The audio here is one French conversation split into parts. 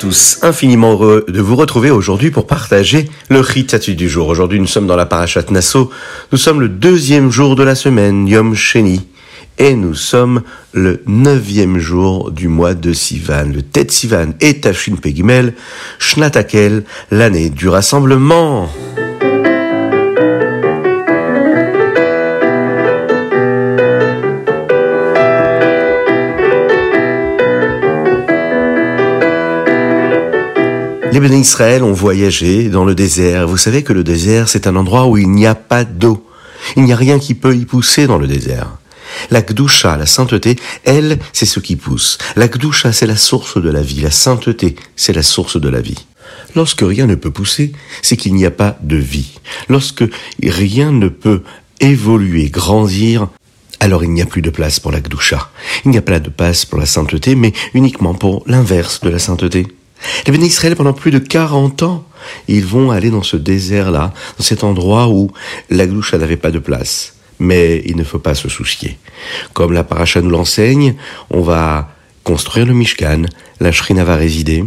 tous, infiniment heureux de vous retrouver aujourd'hui pour partager le Ritatu du jour. Aujourd'hui nous sommes dans la Parashat Nassau, nous sommes le deuxième jour de la semaine, Yom Sheni, et nous sommes le neuvième jour du mois de Sivan, le Tet Sivan et Tafshin Pegimel, Shnatakel, l'année du rassemblement. Les bénis Israël ont voyagé dans le désert. Vous savez que le désert, c'est un endroit où il n'y a pas d'eau. Il n'y a rien qui peut y pousser dans le désert. La Gdusha, la sainteté, elle, c'est ce qui pousse. La Gdusha, c'est la source de la vie. La sainteté, c'est la source de la vie. Lorsque rien ne peut pousser, c'est qu'il n'y a pas de vie. Lorsque rien ne peut évoluer, grandir, alors il n'y a plus de place pour la Gdusha. Il n'y a pas de place pour la sainteté, mais uniquement pour l'inverse de la sainteté. Les bénis Israël, pendant plus de 40 ans, ils vont aller dans ce désert-là, dans cet endroit où la gloucha n'avait pas de place. Mais il ne faut pas se soucier. Comme la paracha nous l'enseigne, on va construire le Mishkan, la Shrina va résider,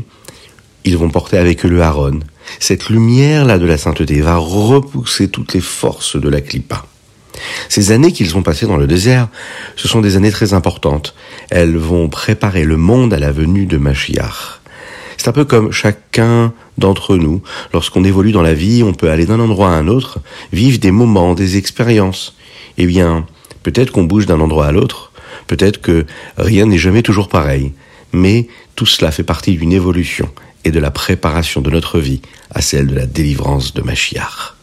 ils vont porter avec eux le Haron. Cette lumière-là de la sainteté va repousser toutes les forces de la Klippa. Ces années qu'ils vont passer dans le désert, ce sont des années très importantes. Elles vont préparer le monde à la venue de Mashiach. C'est un peu comme chacun d'entre nous. Lorsqu'on évolue dans la vie, on peut aller d'un endroit à un autre, vivre des moments, des expériences. Eh bien, peut-être qu'on bouge d'un endroit à l'autre, peut-être que rien n'est jamais toujours pareil, mais tout cela fait partie d'une évolution et de la préparation de notre vie à celle de la délivrance de Machiar.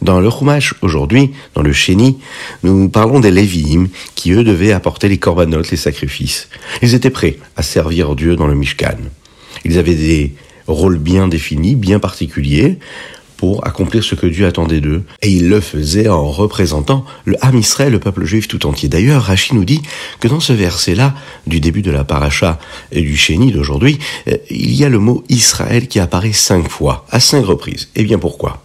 Dans le Chumash, aujourd'hui, dans le Chéni, nous parlons des Lévi'im qui, eux, devaient apporter les corbanotes, les sacrifices. Ils étaient prêts à servir Dieu dans le Mishkan. Ils avaient des rôles bien définis, bien particuliers, pour accomplir ce que Dieu attendait d'eux. Et ils le faisaient en représentant le Ham Israël, le peuple juif tout entier. D'ailleurs, Rachid nous dit que dans ce verset-là, du début de la paracha et du chéni d'aujourd'hui, euh, il y a le mot Israël qui apparaît cinq fois, à cinq reprises. Et eh bien pourquoi?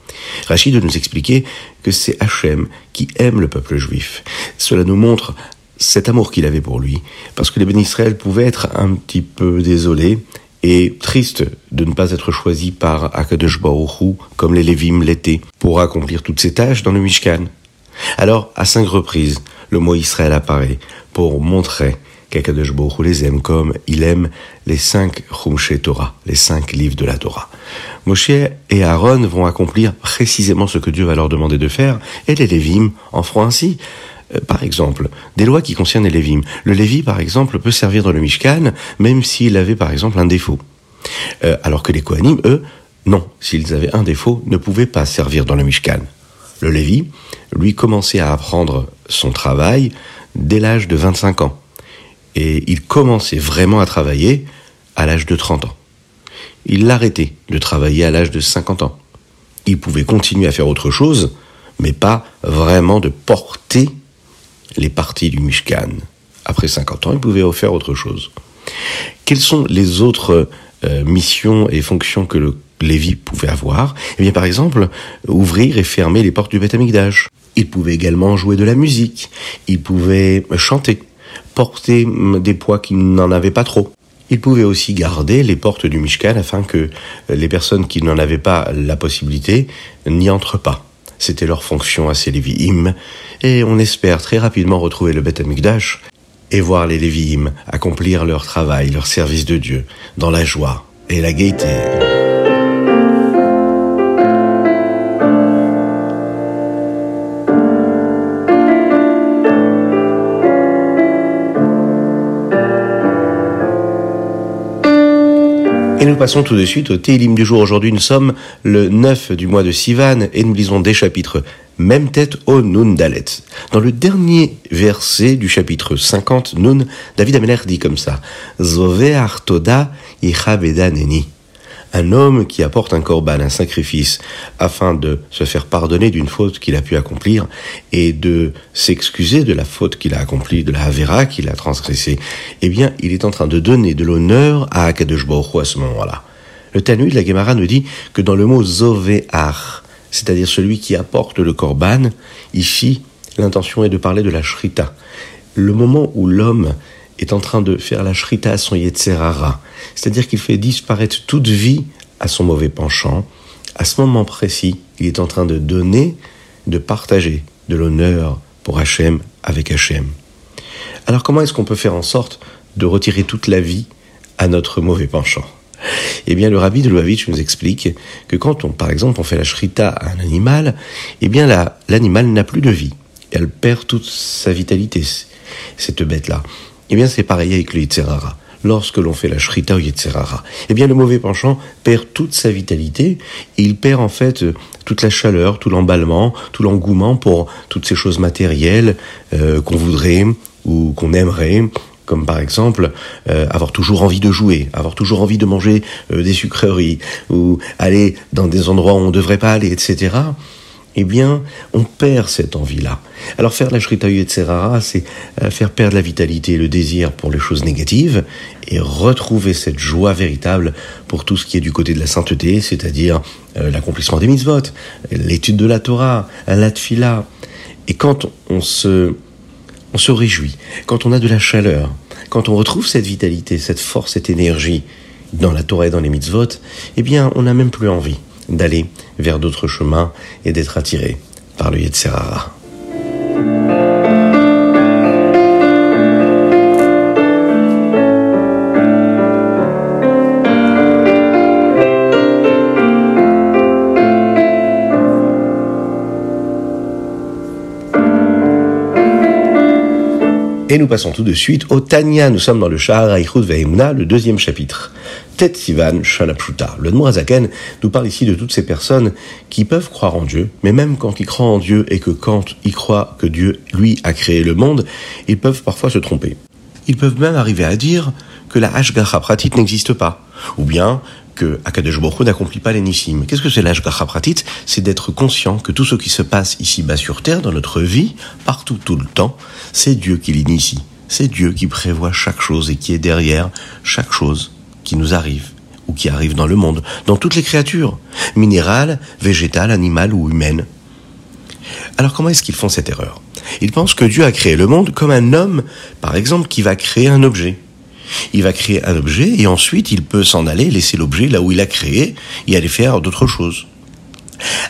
Rachid nous expliquer que c'est Hachem qui aime le peuple juif. Cela nous montre cet amour qu'il avait pour lui, parce que les bénis Israël pouvaient être un petit peu désolés et triste de ne pas être choisi par Akadosh Baruch comme les Lévim l'étaient pour accomplir toutes ces tâches dans le Mishkan. Alors, à cinq reprises, le mot Israël apparaît pour montrer qu'Akadosh Baruch les aime comme il aime les cinq Chumshe Torah, les cinq livres de la Torah. Moshe et Aaron vont accomplir précisément ce que Dieu va leur demander de faire, et les Lévim en feront ainsi. Euh, par exemple, des lois qui concernent les Lévim. Le Lévi, par exemple, peut servir dans le Mishkan, même s'il avait, par exemple, un défaut. Euh, alors que les Kohanim, eux, non, s'ils avaient un défaut, ne pouvaient pas servir dans le Mishkan. Le Lévi, lui, commençait à apprendre son travail dès l'âge de 25 ans. Et il commençait vraiment à travailler à l'âge de 30 ans. Il l'arrêtait de travailler à l'âge de 50 ans. Il pouvait continuer à faire autre chose, mais pas vraiment de porter les parties du Mishkan. Après 50 ans, il pouvait faire autre chose. Quelles sont les autres euh, missions et fonctions que le Lévi pouvait avoir? Eh bien, par exemple, ouvrir et fermer les portes du Beth Amikdash. Il pouvait également jouer de la musique. Il pouvait chanter, porter hum, des poids qui n'en avaient pas trop. Il pouvait aussi garder les portes du Mishkan afin que les personnes qui n'en avaient pas la possibilité n'y entrent pas. C'était leur fonction à ces Lévi'im, et on espère très rapidement retrouver le Beth Amikdash et voir les Lévi'im accomplir leur travail, leur service de Dieu, dans la joie et la gaieté. Passons tout de suite au Télim du jour. Aujourd'hui, nous sommes le 9 du mois de Sivan et nous lisons des chapitres même tête au Nun Dalet. Dans le dernier verset du chapitre 50, Nun, David Ameler dit comme ça Artoda un homme qui apporte un korban, un sacrifice, afin de se faire pardonner d'une faute qu'il a pu accomplir et de s'excuser de la faute qu'il a accomplie, de la Havera qu'il a transgressée, eh bien, il est en train de donner de l'honneur à Akadosh à ce moment-là. Le de la Gemara nous dit que dans le mot Zove'ar, c'est-à-dire celui qui apporte le korban, ici, l'intention est de parler de la shrita. Le moment où l'homme est en train de faire la shrita à son Yetzerara, c'est-à-dire qu'il fait disparaître toute vie à son mauvais penchant, à ce moment précis, il est en train de donner, de partager de l'honneur pour Hachem avec Hachem. Alors comment est-ce qu'on peut faire en sorte de retirer toute la vie à notre mauvais penchant? Eh bien, le rabbi de Lubavitch nous explique que quand on, par exemple, on fait la shrita à un animal, eh bien, l'animal n'a plus de vie. Elle perd toute sa vitalité, cette bête-là. Eh bien, c'est pareil avec le Yitzhara. Lorsque l'on fait la shrita au Yitzhara, eh bien, le mauvais penchant perd toute sa vitalité il perd en fait toute la chaleur, tout l'emballement, tout l'engouement pour toutes ces choses matérielles euh, qu'on voudrait ou qu'on aimerait comme par exemple euh, avoir toujours envie de jouer, avoir toujours envie de manger euh, des sucreries, ou aller dans des endroits où on ne devrait pas aller, etc., eh bien, on perd cette envie-là. Alors faire la shrita etc., c'est euh, faire perdre la vitalité et le désir pour les choses négatives, et retrouver cette joie véritable pour tout ce qui est du côté de la sainteté, c'est-à-dire l'accomplissement des mitzvot, l'étude de la Torah, la tfila. Et quand on se on se réjouit. Quand on a de la chaleur, quand on retrouve cette vitalité, cette force, cette énergie dans la Torah et dans les mitzvot, eh bien, on n'a même plus envie d'aller vers d'autres chemins et d'être attiré par le Yetzerara. Et nous passons tout de suite au Tanya. Nous sommes dans le Shahar Aichud Ve'emuna, le deuxième chapitre. Tet Sivan Shalapshuta. Le Nourazaken nous parle ici de toutes ces personnes qui peuvent croire en Dieu, mais même quand ils croient en Dieu et que quand ils croient que Dieu, lui, a créé le monde, ils peuvent parfois se tromper. Ils peuvent même arriver à dire que la Hashgacha pratique n'existe pas. Ou bien que Akadosh Baruch n'accomplit pas l'énissime. Qu'est-ce que c'est l'Ashgacha Pratit? C'est d'être conscient que tout ce qui se passe ici-bas sur Terre, dans notre vie, partout, tout le temps, c'est Dieu qui l'initie. C'est Dieu qui prévoit chaque chose et qui est derrière chaque chose qui nous arrive ou qui arrive dans le monde, dans toutes les créatures, minérales, végétales, animales ou humaines. Alors comment est-ce qu'ils font cette erreur? Ils pensent que Dieu a créé le monde comme un homme, par exemple, qui va créer un objet. Il va créer un objet et ensuite il peut s'en aller, laisser l'objet là où il a créé et aller faire d'autres choses.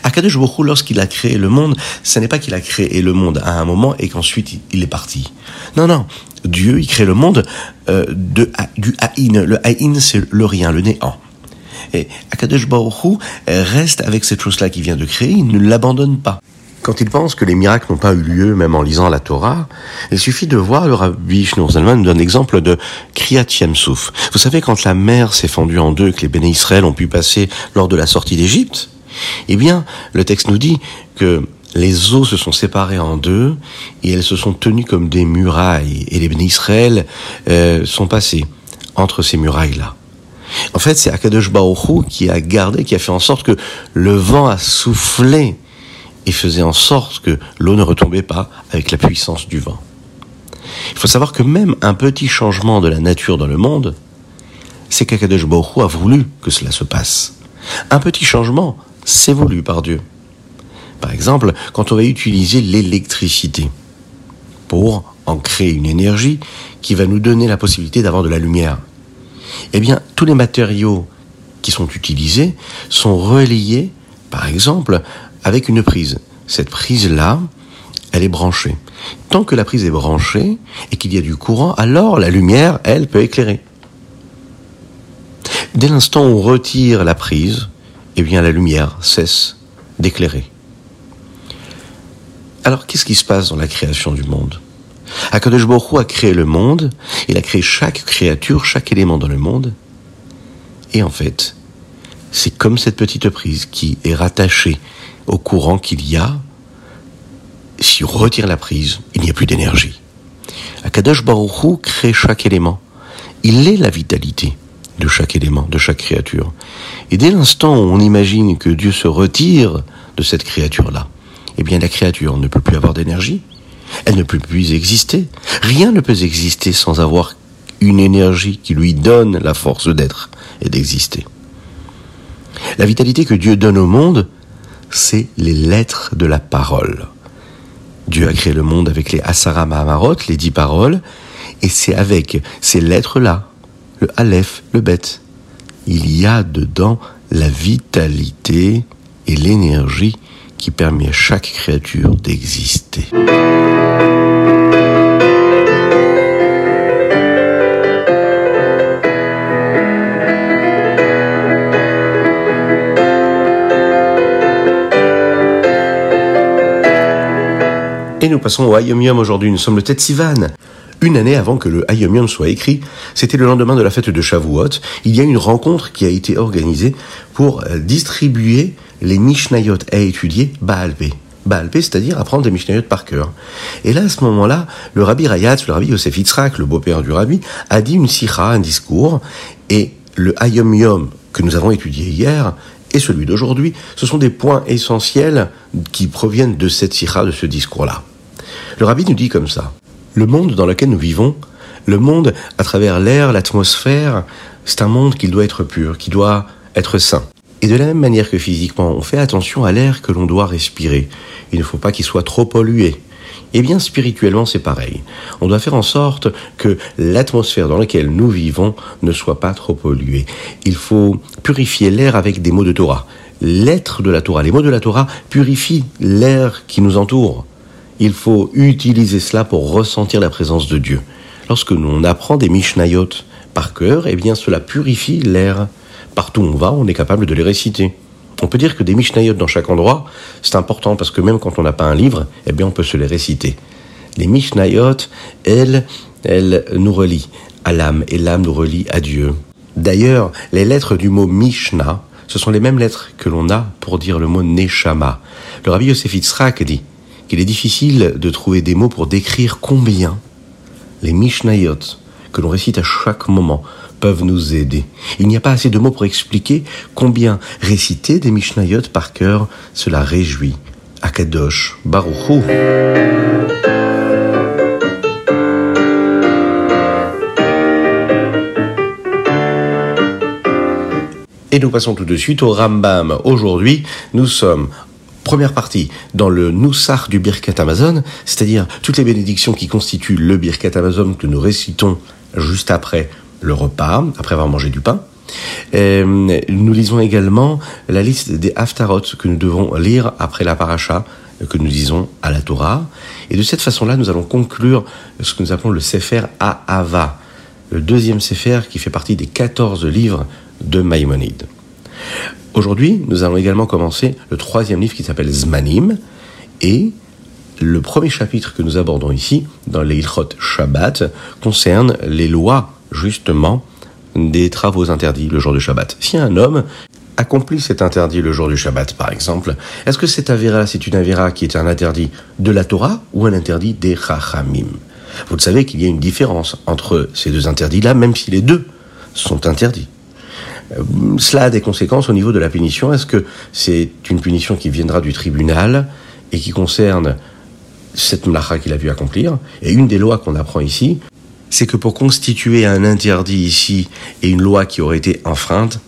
Akadosh Baruch lorsqu'il a créé le monde, ce n'est pas qu'il a créé le monde à un moment et qu'ensuite il est parti. Non, non. Dieu, il crée le monde euh, du Haïn. Le Haïn, c'est le rien, le néant. Et Akadosh Baruch reste avec cette chose-là qu'il vient de créer, il ne l'abandonne pas. Quand il pense que les miracles n'ont pas eu lieu, même en lisant la Torah, il suffit de voir le Rabbi Shneur Zalman donne l'exemple de Kriyat Yamsouf. Vous savez, quand la mer s'est fendue en deux, que les béné Israël ont pu passer lors de la sortie d'Égypte, eh bien, le texte nous dit que les eaux se sont séparées en deux et elles se sont tenues comme des murailles et les béné Israël euh, sont passés entre ces murailles-là. En fait, c'est Akadosh Baruch qui a gardé, qui a fait en sorte que le vent a soufflé et faisait en sorte que l'eau ne retombait pas avec la puissance du vent. Il faut savoir que même un petit changement de la nature dans le monde, c'est qu'Akadosh Baruch a voulu que cela se passe. Un petit changement, c'est voulu par Dieu. Par exemple, quand on va utiliser l'électricité pour en créer une énergie qui va nous donner la possibilité d'avoir de la lumière, eh bien, tous les matériaux qui sont utilisés sont reliés, par exemple, avec une prise. Cette prise-là, elle est branchée. Tant que la prise est branchée et qu'il y a du courant, alors la lumière, elle, peut éclairer. Dès l'instant où on retire la prise, eh bien la lumière cesse d'éclairer. Alors qu'est-ce qui se passe dans la création du monde? Akadosh Baruch a créé le monde, il a créé chaque créature, chaque élément dans le monde, et en fait, c'est comme cette petite prise qui est rattachée au courant qu'il y a, si on retire la prise, il n'y a plus d'énergie. Akadosh Baruch crée chaque élément. Il est la vitalité de chaque élément, de chaque créature. Et dès l'instant où on imagine que Dieu se retire de cette créature-là, eh bien la créature ne peut plus avoir d'énergie, elle ne peut plus exister. Rien ne peut exister sans avoir une énergie qui lui donne la force d'être et d'exister. La vitalité que Dieu donne au monde, c'est les lettres de la parole. Dieu a créé le monde avec les Asara Mahamarot, les dix paroles, Et c'est avec ces lettres-là, le Aleph, le Bet, il y a dedans la vitalité et l'énergie qui permet à chaque créature d'exister. Nous passons au Ayom aujourd'hui. Nous sommes le Tetsivan. Une année avant que le Ayom soit écrit, c'était le lendemain de la fête de Shavuot, il y a une rencontre qui a été organisée pour euh, distribuer les Mishnayot à étudier Baalpé. Baalpé, c'est-à-dire apprendre des Mishnayot par cœur. Et là, à ce moment-là, le Rabbi Rayatz, le Rabbi Yosef Yitzhak, le beau-père du Rabbi, a dit une sikha, un discours, et le Ayom Yom que nous avons étudié hier, et celui d'aujourd'hui, ce sont des points essentiels qui proviennent de cette sikha, de ce discours-là. Le rabbi nous dit comme ça, le monde dans lequel nous vivons, le monde à travers l'air, l'atmosphère, c'est un monde qui doit être pur, qui doit être sain. Et de la même manière que physiquement, on fait attention à l'air que l'on doit respirer. Il ne faut pas qu'il soit trop pollué. Eh bien, spirituellement, c'est pareil. On doit faire en sorte que l'atmosphère dans laquelle nous vivons ne soit pas trop polluée. Il faut purifier l'air avec des mots de Torah. L'être de la Torah, les mots de la Torah purifient l'air qui nous entoure. Il faut utiliser cela pour ressentir la présence de Dieu. Lorsque l'on apprend des Mishnayot par cœur, eh bien, cela purifie l'air. Partout où on va, on est capable de les réciter. On peut dire que des Mishnayot dans chaque endroit, c'est important parce que même quand on n'a pas un livre, eh bien on peut se les réciter. Les Mishnayot, elles, elles nous relient à l'âme et l'âme nous relie à Dieu. D'ailleurs, les lettres du mot Mishnah, ce sont les mêmes lettres que l'on a pour dire le mot Neshama. Le Rabbi Yosef Yitzhak dit qu'il est difficile de trouver des mots pour décrire combien les Mishnayot que l'on récite à chaque moment peuvent nous aider. Il n'y a pas assez de mots pour expliquer combien réciter des Mishnayot par cœur, cela réjouit. Akadosh, Baruchou. Et nous passons tout de suite au Rambam. Aujourd'hui, nous sommes première partie dans le Noussar du Birkat Amazon, c'est-à-dire toutes les bénédictions qui constituent le Birkat Amazon que nous récitons juste après le repas, après avoir mangé du pain. Euh, nous lisons également la liste des Haftarot que nous devons lire après la paracha que nous lisons à la Torah. Et de cette façon-là, nous allons conclure ce que nous appelons le Sefer Ahava, le deuxième Sefer qui fait partie des 14 livres de Maïmonide. Aujourd'hui, nous allons également commencer le troisième livre qui s'appelle Zmanim et le premier chapitre que nous abordons ici, dans les Shabbat, concerne les lois justement des travaux interdits le jour du Shabbat. Si un homme accomplit cet interdit le jour du Shabbat, par exemple, est-ce que cet avéra, c'est une avéra qui est un interdit de la Torah ou un interdit des Chachamim? Vous le savez qu'il y a une différence entre ces deux interdits-là, même si les deux sont interdits. Euh, cela a des conséquences au niveau de la punition. Est-ce que c'est une punition qui viendra du tribunal et qui concerne cette mlacha qu'il a pu accomplir Et une des lois qu'on apprend ici, c'est que pour constituer un interdit ici et une loi qui aurait été enfreinte,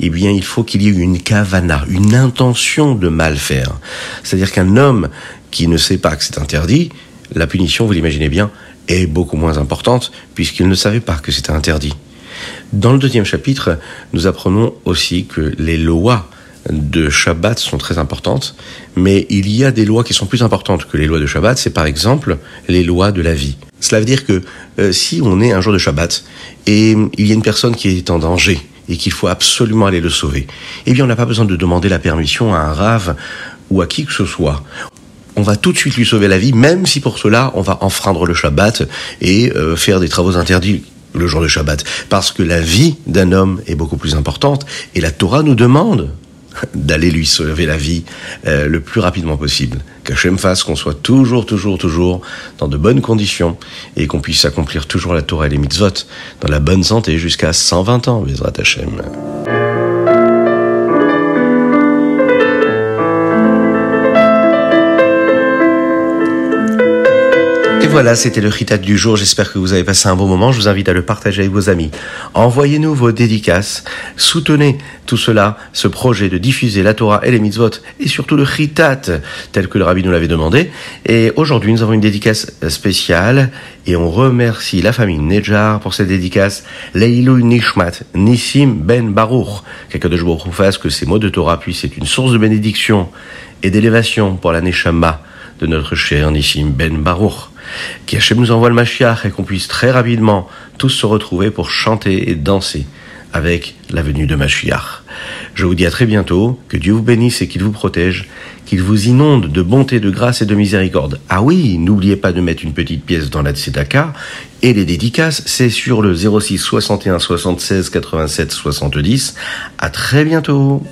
eh bien, il faut qu'il y ait une kavana, une intention de mal faire. C'est-à-dire qu'un homme qui ne sait pas que c'est interdit, la punition, vous l'imaginez bien, est beaucoup moins importante puisqu'il ne savait pas que c'était interdit. Dans le deuxième chapitre, nous apprenons aussi que les lois de Shabbat sont très importantes, mais il y a des lois qui sont plus importantes que les lois de Shabbat, c'est par exemple les lois de la vie. Cela veut dire que euh, si on est un jour de Shabbat et il y a une personne qui est en danger et qu'il faut absolument aller le sauver, eh bien on n'a pas besoin de demander la permission à un rave ou à qui que ce soit. On va tout de suite lui sauver la vie, même si pour cela on va enfreindre le Shabbat et euh, faire des travaux interdits le jour de Shabbat, parce que la vie d'un homme est beaucoup plus importante, et la Torah nous demande d'aller lui sauver la vie euh, le plus rapidement possible. Qu'Hachem fasse qu'on soit toujours, toujours, toujours dans de bonnes conditions, et qu'on puisse accomplir toujours la Torah et les mitzvot dans la bonne santé jusqu'à 120 ans, Bezrat Hachem. Voilà, c'était le Ritat du jour. J'espère que vous avez passé un bon moment. Je vous invite à le partager avec vos amis. Envoyez-nous vos dédicaces. Soutenez tout cela, ce projet de diffuser la Torah et les mitzvot et surtout le Ritat tel que le rabbi nous l'avait demandé. Et aujourd'hui, nous avons une dédicace spéciale et on remercie la famille Nejar pour cette dédicace. Leilou Nishmat Nissim Ben Baruch. Quelqu'un de vous fasse que ces mots de Torah puissent être une source de bénédiction et d'élévation pour la Neshama de notre cher Nissim Ben Baruch. Qu'Hachem nous envoie le Mashiach et qu'on puisse très rapidement tous se retrouver pour chanter et danser avec la venue de Mashiach. Je vous dis à très bientôt, que Dieu vous bénisse et qu'il vous protège, qu'il vous inonde de bonté, de grâce et de miséricorde. Ah oui, n'oubliez pas de mettre une petite pièce dans la tzedaka, et les dédicaces, c'est sur le 06 61 76 87 70. À très bientôt